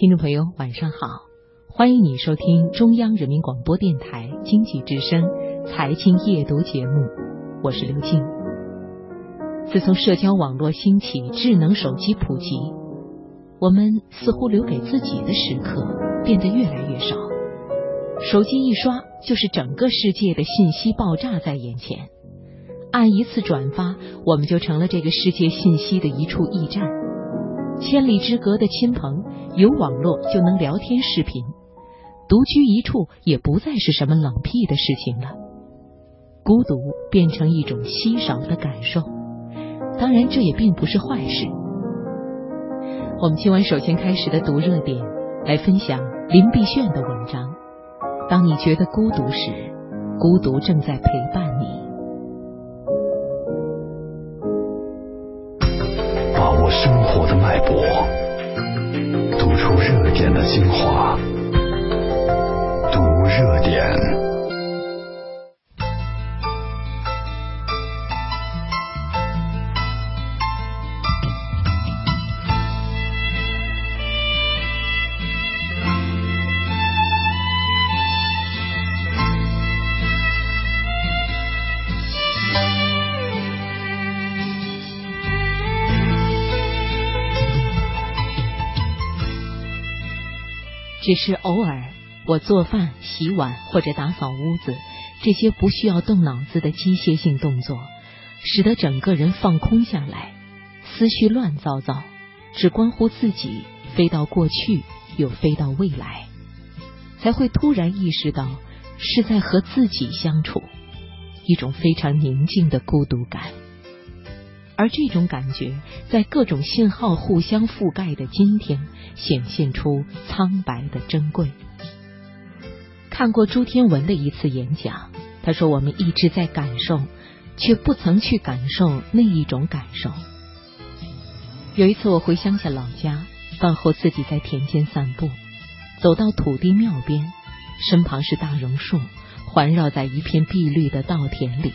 听众朋友，晚上好！欢迎你收听中央人民广播电台经济之声财经夜读节目，我是刘静。自从社交网络兴起，智能手机普及，我们似乎留给自己的时刻变得越来越少。手机一刷，就是整个世界的信息爆炸在眼前，按一次转发，我们就成了这个世界信息的一处驿站。千里之隔的亲朋，有网络就能聊天视频，独居一处也不再是什么冷僻的事情了。孤独变成一种稀少的感受，当然这也并不是坏事。我们今晚首先开始的读热点，来分享林碧炫的文章。当你觉得孤独时，孤独正在陪伴你。生活的脉搏，读出热点的精华，读热点。只是偶尔，我做饭、洗碗或者打扫屋子，这些不需要动脑子的机械性动作，使得整个人放空下来，思绪乱糟糟，只关乎自己，飞到过去又飞到未来，才会突然意识到是在和自己相处，一种非常宁静的孤独感。而这种感觉，在各种信号互相覆盖的今天，显现出苍白的珍贵。看过朱天文的一次演讲，他说：“我们一直在感受，却不曾去感受那一种感受。”有一次我回乡下老家，饭后自己在田间散步，走到土地庙边，身旁是大榕树，环绕在一片碧绿的稻田里。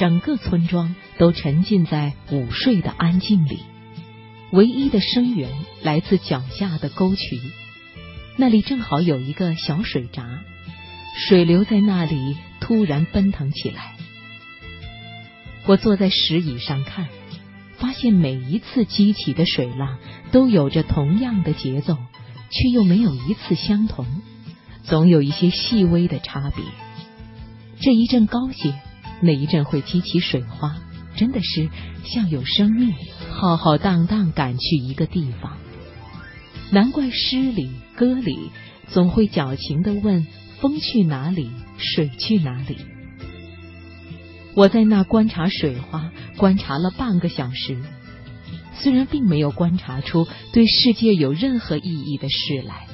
整个村庄都沉浸在午睡的安静里，唯一的声源来自脚下的沟渠，那里正好有一个小水闸，水流在那里突然奔腾起来。我坐在石椅上看，发现每一次激起的水浪都有着同样的节奏，却又没有一次相同，总有一些细微的差别。这一阵高些。那一阵会激起水花，真的是像有生命，浩浩荡荡赶去一个地方。难怪诗里歌里总会矫情的问：风去哪里，水去哪里？我在那观察水花，观察了半个小时，虽然并没有观察出对世界有任何意义的事来，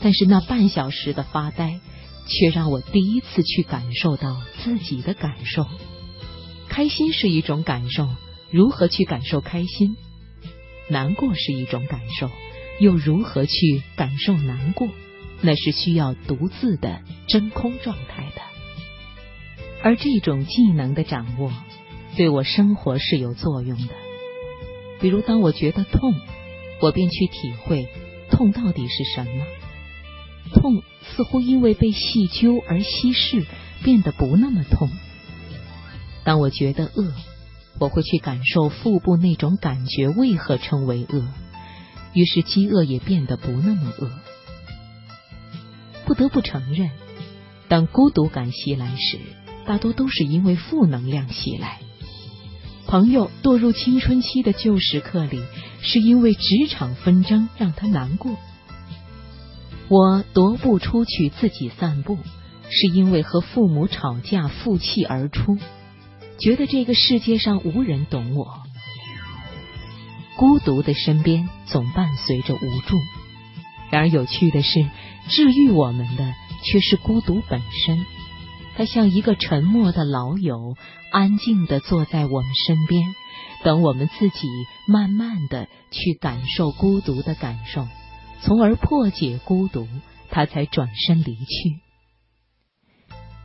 但是那半小时的发呆。却让我第一次去感受到自己的感受。开心是一种感受，如何去感受开心？难过是一种感受，又如何去感受难过？那是需要独自的真空状态的。而这种技能的掌握，对我生活是有作用的。比如，当我觉得痛，我便去体会痛到底是什么。痛似乎因为被细揪而稀释，变得不那么痛。当我觉得饿，我会去感受腹部那种感觉为何称为饿，于是饥饿也变得不那么饿。不得不承认，当孤独感袭来时，大多都是因为负能量袭来。朋友堕入青春期的旧时刻里，是因为职场纷争让他难过。我踱步出去自己散步，是因为和父母吵架负气而出，觉得这个世界上无人懂我。孤独的身边总伴随着无助，然而有趣的是，治愈我们的却是孤独本身。它像一个沉默的老友，安静的坐在我们身边，等我们自己慢慢的去感受孤独的感受。从而破解孤独，他才转身离去，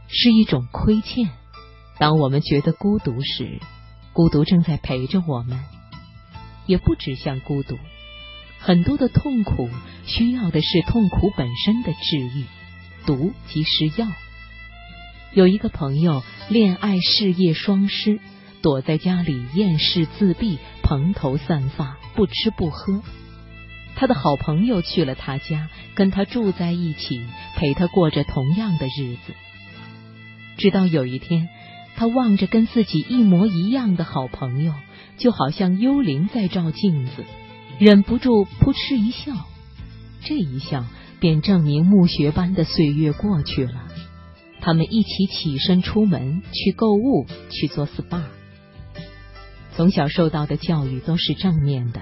是一种亏欠。当我们觉得孤独时，孤独正在陪着我们。也不只像孤独，很多的痛苦需要的是痛苦本身的治愈，毒即是药。有一个朋友恋爱事业双失，躲在家里厌世自闭，蓬头散发，不吃不喝。他的好朋友去了他家，跟他住在一起，陪他过着同样的日子。直到有一天，他望着跟自己一模一样的好朋友，就好像幽灵在照镜子，忍不住扑哧一笑。这一笑，便证明墓穴般的岁月过去了。他们一起起身出门去购物，去做 SPA。从小受到的教育都是正面的。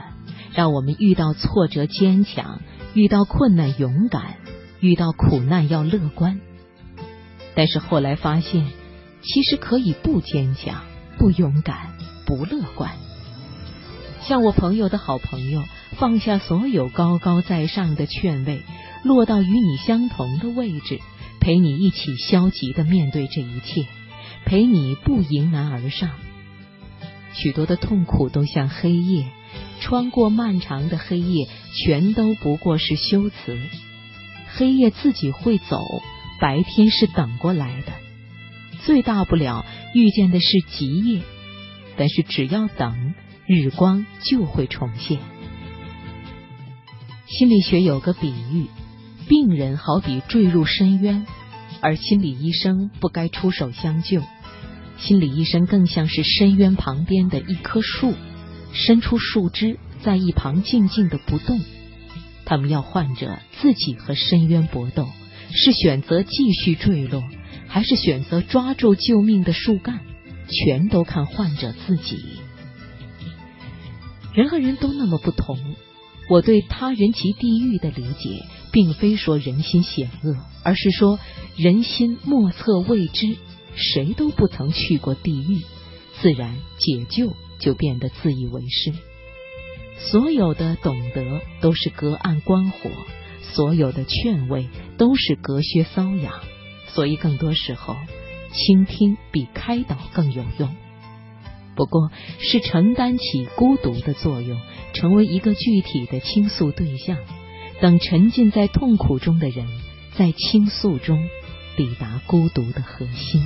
让我们遇到挫折坚强，遇到困难勇敢，遇到苦难要乐观。但是后来发现，其实可以不坚强、不勇敢、不乐观。像我朋友的好朋友，放下所有高高在上的劝慰，落到与你相同的位置，陪你一起消极的面对这一切，陪你不迎难而上。许多的痛苦都像黑夜。穿过漫长的黑夜，全都不过是修辞。黑夜自己会走，白天是等过来的。最大不了遇见的是极夜，但是只要等，日光就会重现。心理学有个比喻，病人好比坠入深渊，而心理医生不该出手相救。心理医生更像是深渊旁边的一棵树。伸出树枝，在一旁静静的不动。他们要患者自己和深渊搏斗，是选择继续坠落，还是选择抓住救命的树干？全都看患者自己。人和人都那么不同。我对他人及地狱的理解，并非说人心险恶，而是说人心莫测未知。谁都不曾去过地狱，自然解救。就变得自以为是，所有的懂得都是隔岸观火，所有的劝慰都是隔靴搔痒，所以更多时候，倾听比开导更有用。不过是承担起孤独的作用，成为一个具体的倾诉对象，等沉浸在痛苦中的人，在倾诉中抵达孤独的核心。